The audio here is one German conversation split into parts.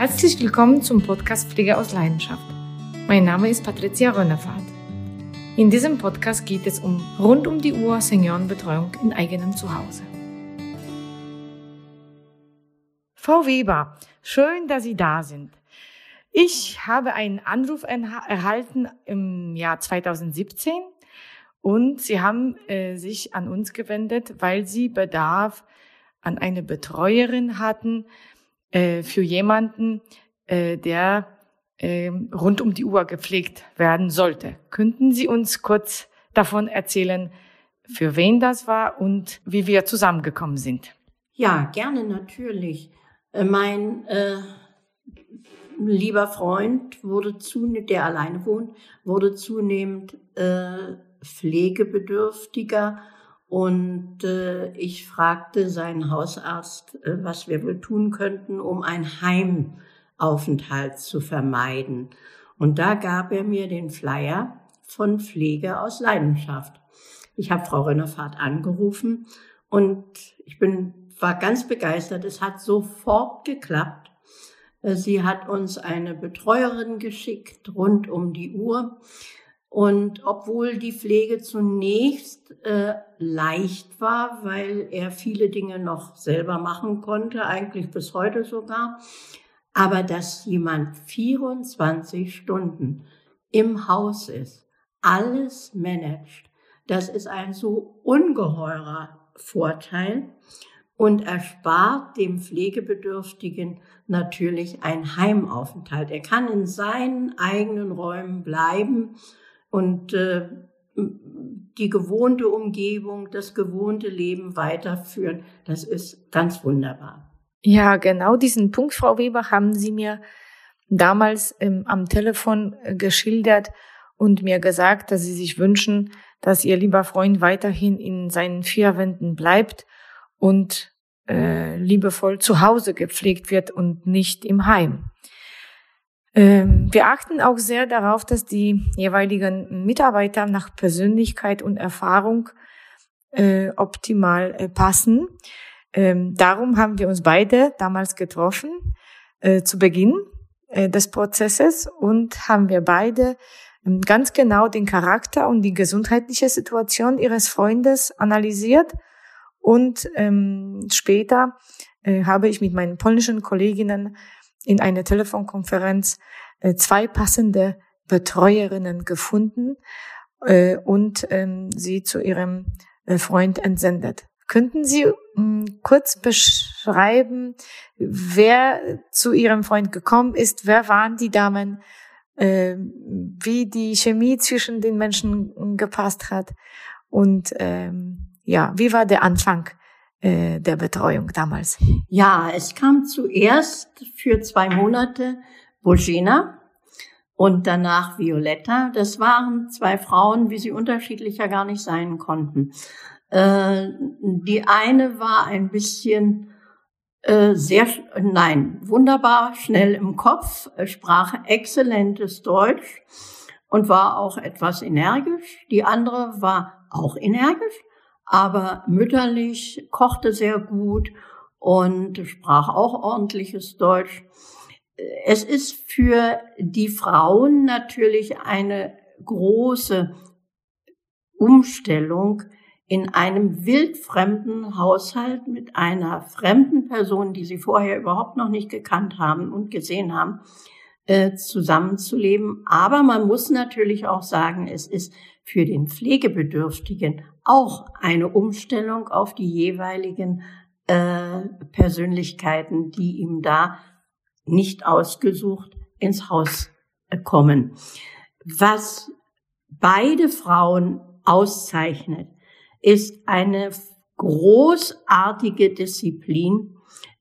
Herzlich willkommen zum Podcast Pflege aus Leidenschaft. Mein Name ist Patricia Rönnefahrt. In diesem Podcast geht es um rund um die Uhr Seniorenbetreuung in eigenem Zuhause. Frau Weber, schön, dass Sie da sind. Ich habe einen Anruf erhalten im Jahr 2017 und Sie haben äh, sich an uns gewendet, weil Sie Bedarf an eine Betreuerin hatten äh, für jemanden, äh, der äh, rund um die Uhr gepflegt werden sollte. Könnten Sie uns kurz davon erzählen, für wen das war und wie wir zusammengekommen sind? Ja, gerne natürlich. Äh, mein äh, lieber Freund wurde zunehmend, der alleine wohnt, wurde zunehmend äh, pflegebedürftiger und äh, ich fragte seinen Hausarzt, äh, was wir wohl tun könnten, um einen Heimaufenthalt zu vermeiden. Und da gab er mir den Flyer von Pflege aus Leidenschaft. Ich habe Frau Rönnefahrt angerufen und ich bin, war ganz begeistert. Es hat sofort geklappt. Äh, sie hat uns eine Betreuerin geschickt rund um die Uhr. Und obwohl die Pflege zunächst äh, leicht war, weil er viele Dinge noch selber machen konnte, eigentlich bis heute sogar, aber dass jemand 24 Stunden im Haus ist, alles managt, das ist ein so ungeheurer Vorteil und erspart dem Pflegebedürftigen natürlich einen Heimaufenthalt. Er kann in seinen eigenen Räumen bleiben und äh, die gewohnte Umgebung, das gewohnte Leben weiterführen. Das ist ganz wunderbar. Ja, genau diesen Punkt, Frau Weber, haben Sie mir damals ähm, am Telefon äh, geschildert und mir gesagt, dass Sie sich wünschen, dass Ihr lieber Freund weiterhin in seinen vier Wänden bleibt und äh, liebevoll zu Hause gepflegt wird und nicht im Heim. Ähm, wir achten auch sehr darauf, dass die jeweiligen Mitarbeiter nach Persönlichkeit und Erfahrung äh, optimal äh, passen. Ähm, darum haben wir uns beide damals getroffen äh, zu Beginn des Prozesses und haben wir beide ähm, ganz genau den Charakter und die gesundheitliche Situation ihres Freundes analysiert und ähm, später habe ich mit meinen polnischen Kolleginnen in einer Telefonkonferenz äh, zwei passende Betreuerinnen gefunden äh, und ähm, sie zu ihrem äh, Freund entsendet. Könnten Sie hm, kurz beschreiben, wer zu Ihrem Freund gekommen ist? Wer waren die Damen? wie die Chemie zwischen den Menschen gepasst hat? Und ähm, ja, wie war der Anfang äh, der Betreuung damals? Ja, es kam zuerst für zwei Monate Bojena und danach Violetta. Das waren zwei Frauen, wie sie unterschiedlicher gar nicht sein konnten. Äh, die eine war ein bisschen äh, sehr, nein, wunderbar schnell im Kopf, sprach exzellentes Deutsch und war auch etwas energisch. Die andere war auch energisch, aber mütterlich, kochte sehr gut und sprach auch ordentliches Deutsch. Es ist für die Frauen natürlich eine große Umstellung, in einem wildfremden Haushalt mit einer fremden Person, die sie vorher überhaupt noch nicht gekannt haben und gesehen haben, äh, zusammenzuleben. Aber man muss natürlich auch sagen, es ist für den Pflegebedürftigen auch eine Umstellung auf die jeweiligen äh, Persönlichkeiten, die ihm da nicht ausgesucht ins Haus äh, kommen. Was beide Frauen auszeichnet, ist eine großartige Disziplin,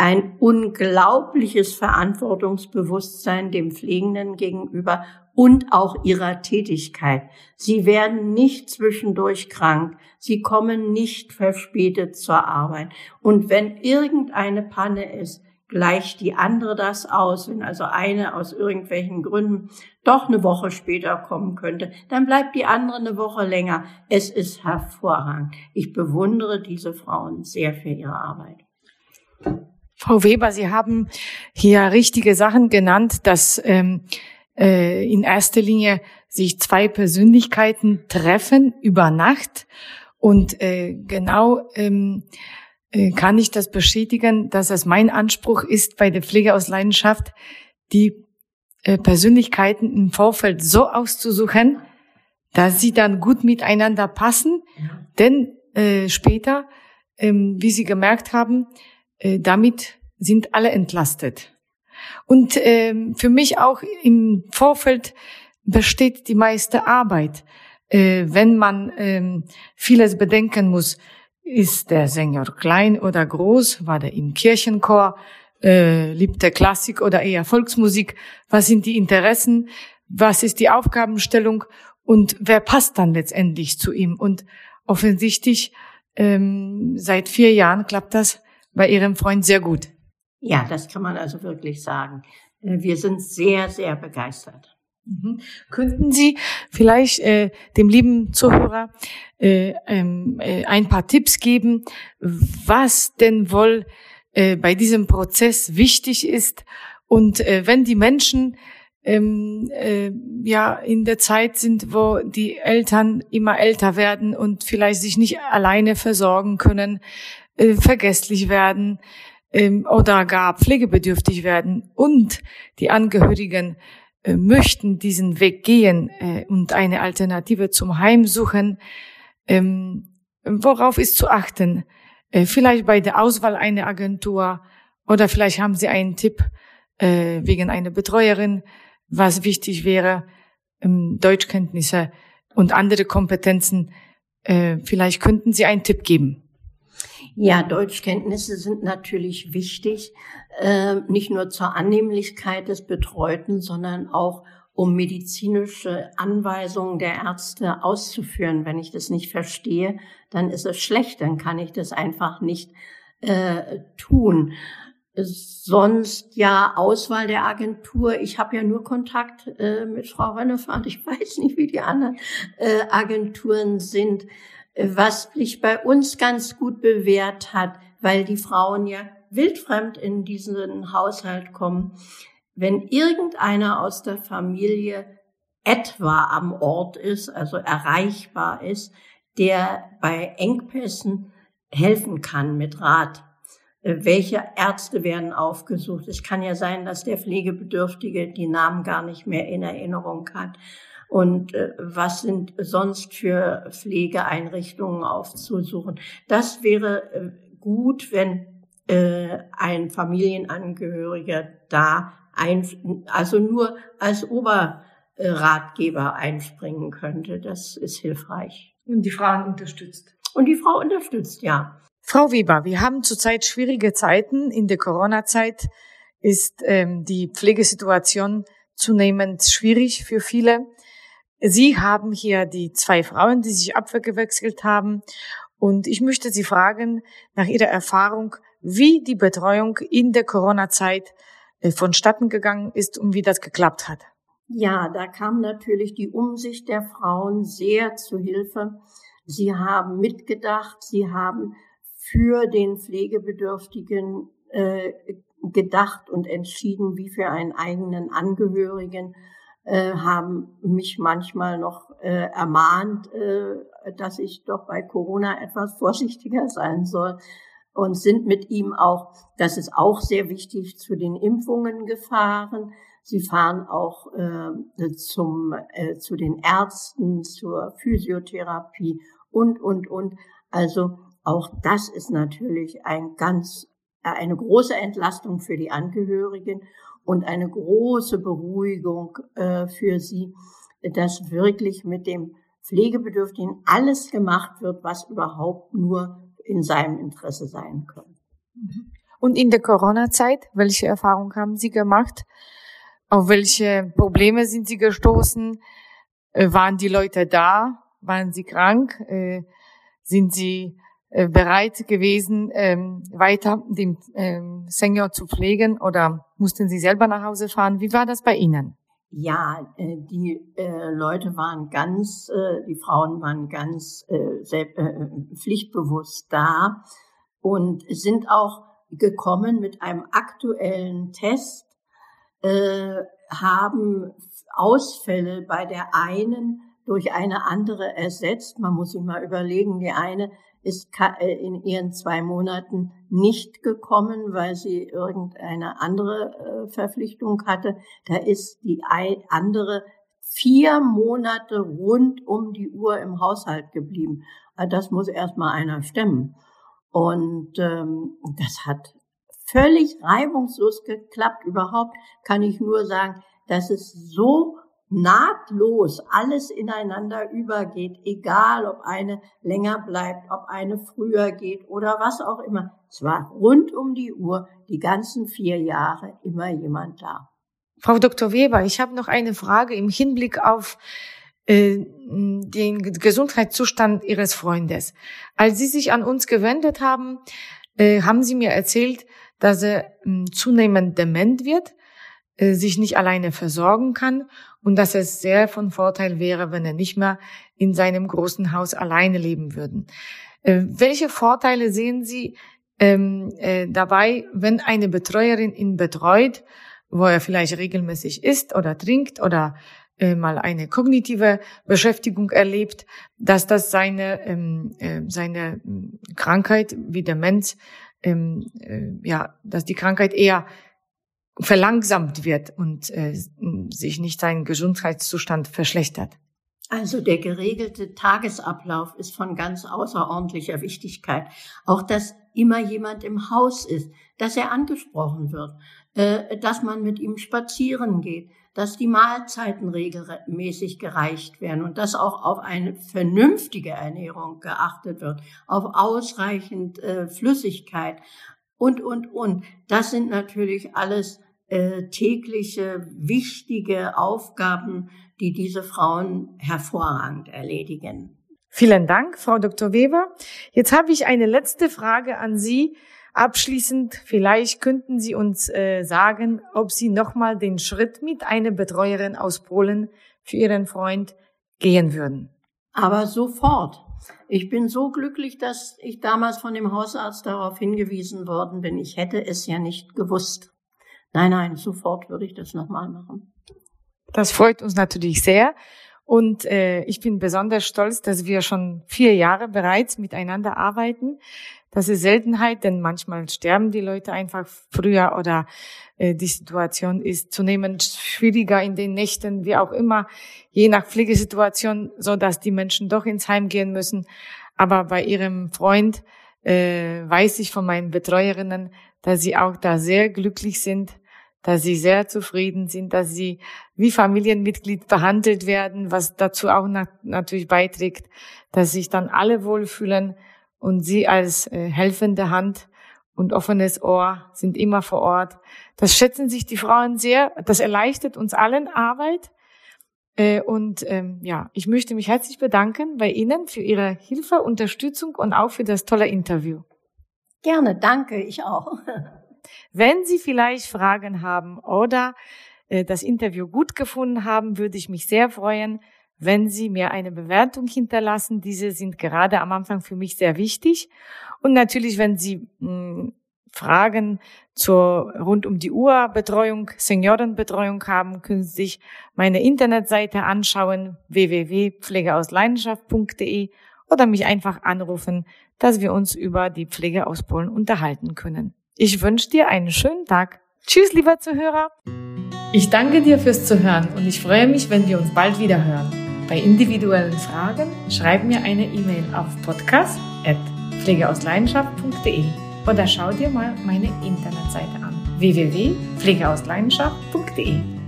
ein unglaubliches Verantwortungsbewusstsein dem Pflegenden gegenüber und auch ihrer Tätigkeit. Sie werden nicht zwischendurch krank. Sie kommen nicht verspätet zur Arbeit. Und wenn irgendeine Panne ist, gleicht die andere das aus. Wenn also eine aus irgendwelchen Gründen doch eine Woche später kommen könnte, dann bleibt die andere eine Woche länger. Es ist hervorragend. Ich bewundere diese Frauen sehr für ihre Arbeit. Frau Weber, Sie haben hier richtige Sachen genannt, dass ähm, äh, in erster Linie sich zwei Persönlichkeiten treffen über Nacht. Und äh, genau ähm, äh, kann ich das bestätigen, dass es mein Anspruch ist, bei der Pflege aus Leidenschaft die äh, Persönlichkeiten im Vorfeld so auszusuchen, dass sie dann gut miteinander passen. Ja. Denn äh, später, ähm, wie Sie gemerkt haben, damit sind alle entlastet. Und ähm, für mich auch im Vorfeld besteht die meiste Arbeit. Äh, wenn man ähm, vieles bedenken muss, ist der Sänger klein oder groß, war der im Kirchenchor, äh, liebt der Klassik oder eher Volksmusik, was sind die Interessen, was ist die Aufgabenstellung und wer passt dann letztendlich zu ihm. Und offensichtlich ähm, seit vier Jahren klappt das bei Ihrem Freund sehr gut. Ja, das kann man also wirklich sagen. Äh, wir sind sehr, sehr begeistert. Mhm. Könnten Sie vielleicht äh, dem lieben Zuhörer äh, ähm, äh, ein paar Tipps geben, was denn wohl äh, bei diesem Prozess wichtig ist und äh, wenn die Menschen ähm, äh, ja in der Zeit sind, wo die Eltern immer älter werden und vielleicht sich nicht alleine versorgen können, äh, vergesslich werden ähm, oder gar pflegebedürftig werden. Und die Angehörigen äh, möchten diesen Weg gehen äh, und eine Alternative zum Heim suchen, ähm, worauf ist zu achten? Äh, vielleicht bei der Auswahl einer Agentur oder vielleicht haben Sie einen Tipp äh, wegen einer Betreuerin, was wichtig wäre, ähm, Deutschkenntnisse und andere Kompetenzen. Äh, vielleicht könnten Sie einen Tipp geben. Ja, Deutschkenntnisse sind natürlich wichtig, äh, nicht nur zur Annehmlichkeit des Betreuten, sondern auch um medizinische Anweisungen der Ärzte auszuführen. Wenn ich das nicht verstehe, dann ist es schlecht, dann kann ich das einfach nicht äh, tun. Sonst ja Auswahl der Agentur. Ich habe ja nur Kontakt äh, mit Frau Rennefahrt. Ich weiß nicht, wie die anderen äh, Agenturen sind. Was sich bei uns ganz gut bewährt hat, weil die Frauen ja wildfremd in diesen Haushalt kommen. Wenn irgendeiner aus der Familie etwa am Ort ist, also erreichbar ist, der bei Engpässen helfen kann mit Rat, äh, welche Ärzte werden aufgesucht. Es kann ja sein, dass der Pflegebedürftige die Namen gar nicht mehr in Erinnerung hat. Und äh, was sind sonst für Pflegeeinrichtungen aufzusuchen? Das wäre äh, gut, wenn ein Familienangehöriger da ein, also nur als Oberratgeber einspringen könnte. Das ist hilfreich. Und die Frauen unterstützt. Und die Frau unterstützt, ja. Frau Weber, wir haben zurzeit schwierige Zeiten. In der Corona-Zeit ist ähm, die Pflegesituation zunehmend schwierig für viele. Sie haben hier die zwei Frauen, die sich abgewechselt haben. Und ich möchte Sie fragen nach Ihrer Erfahrung, wie die Betreuung in der Corona-Zeit äh, vonstatten gegangen ist und wie das geklappt hat. Ja, da kam natürlich die Umsicht der Frauen sehr zu Hilfe. Sie haben mitgedacht, sie haben für den Pflegebedürftigen äh, gedacht und entschieden, wie für einen eigenen Angehörigen, äh, haben mich manchmal noch äh, ermahnt, äh, dass ich doch bei Corona etwas vorsichtiger sein soll und sind mit ihm auch, das ist auch sehr wichtig, zu den Impfungen gefahren. Sie fahren auch äh, zum, äh, zu den Ärzten, zur Physiotherapie und, und, und. Also auch das ist natürlich ein ganz, äh, eine große Entlastung für die Angehörigen und eine große Beruhigung äh, für sie, dass wirklich mit dem Pflegebedürftigen alles gemacht wird, was überhaupt nur in seinem Interesse sein können. Und in der Corona-Zeit, welche Erfahrungen haben Sie gemacht? Auf welche Probleme sind Sie gestoßen? Äh, waren die Leute da? Waren sie krank? Äh, sind sie bereit gewesen, ähm, weiter den ähm, Senior zu pflegen oder mussten Sie selber nach Hause fahren? Wie war das bei Ihnen? Ja, die Leute waren ganz, die Frauen waren ganz pflichtbewusst da und sind auch gekommen mit einem aktuellen Test, äh, haben Ausfälle bei der einen durch eine andere ersetzt. Man muss sich mal überlegen, die eine ist äh, in ihren zwei Monaten nicht gekommen, weil sie irgendeine andere äh, Verpflichtung hatte. Da ist die andere vier Monate rund um die Uhr im Haushalt geblieben. Also das muss erstmal einer stemmen. Und ähm, das hat völlig reibungslos geklappt. Überhaupt kann ich nur sagen, dass es so nahtlos alles ineinander übergeht, egal ob eine länger bleibt, ob eine früher geht oder was auch immer. Es war rund um die Uhr, die ganzen vier Jahre immer jemand da. Frau Dr. Weber, ich habe noch eine Frage im Hinblick auf äh, den Gesundheitszustand Ihres Freundes. Als Sie sich an uns gewendet haben, äh, haben Sie mir erzählt, dass er äh, zunehmend dement wird, sich nicht alleine versorgen kann und dass es sehr von Vorteil wäre, wenn er nicht mehr in seinem großen Haus alleine leben würden. Äh, welche Vorteile sehen Sie ähm, äh, dabei, wenn eine Betreuerin ihn betreut, wo er vielleicht regelmäßig isst oder trinkt oder äh, mal eine kognitive Beschäftigung erlebt, dass das seine ähm, äh, seine Krankheit wie Demenz ähm, äh, ja, dass die Krankheit eher verlangsamt wird und äh, sich nicht sein Gesundheitszustand verschlechtert. Also der geregelte Tagesablauf ist von ganz außerordentlicher Wichtigkeit. Auch dass immer jemand im Haus ist, dass er angesprochen wird, äh, dass man mit ihm spazieren geht, dass die Mahlzeiten regelmäßig gereicht werden und dass auch auf eine vernünftige Ernährung geachtet wird, auf ausreichend äh, Flüssigkeit und, und, und. Das sind natürlich alles äh, tägliche, wichtige Aufgaben, die diese Frauen hervorragend erledigen. Vielen Dank, Frau Dr. Weber. Jetzt habe ich eine letzte Frage an Sie. Abschließend, vielleicht könnten Sie uns äh, sagen, ob Sie nochmal den Schritt mit einer Betreuerin aus Polen für Ihren Freund gehen würden. Aber sofort. Ich bin so glücklich, dass ich damals von dem Hausarzt darauf hingewiesen worden bin. Ich hätte es ja nicht gewusst. Nein, nein, sofort würde ich das nochmal machen. Das freut uns natürlich sehr. Und äh, ich bin besonders stolz, dass wir schon vier Jahre bereits miteinander arbeiten. Das ist Seltenheit, denn manchmal sterben die Leute einfach früher oder äh, die Situation ist zunehmend schwieriger in den Nächten, wie auch immer, je nach Pflegesituation, so dass die Menschen doch ins Heim gehen müssen. Aber bei ihrem Freund äh, weiß ich von meinen Betreuerinnen, dass sie auch da sehr glücklich sind, dass sie sehr zufrieden sind, dass sie wie Familienmitglied behandelt werden, was dazu auch natürlich beiträgt, dass sich dann alle wohlfühlen und sie als äh, helfende Hand und offenes Ohr sind immer vor Ort. Das schätzen sich die Frauen sehr. Das erleichtert uns allen Arbeit. Äh, und ähm, ja, ich möchte mich herzlich bedanken bei Ihnen für Ihre Hilfe, Unterstützung und auch für das tolle Interview. Gerne, danke, ich auch. Wenn Sie vielleicht Fragen haben oder äh, das Interview gut gefunden haben, würde ich mich sehr freuen, wenn Sie mir eine Bewertung hinterlassen. Diese sind gerade am Anfang für mich sehr wichtig. Und natürlich, wenn Sie mh, hm, Fragen zur rund um die Uhr Betreuung, Seniorenbetreuung haben, können Sie sich meine Internetseite anschauen, www.pflegeausleidenschaft.de oder mich einfach anrufen, dass wir uns über die Pflege aus Polen unterhalten können. Ich wünsche dir einen schönen Tag. Tschüss, lieber Zuhörer. Ich danke dir fürs Zuhören und ich freue mich, wenn wir uns bald wieder hören. Bei individuellen Fragen schreib mir eine E-Mail auf podcast.pflegeausleidenschaft.de oder schau dir mal meine Internetseite an www.pflegeausleidenschaft.de.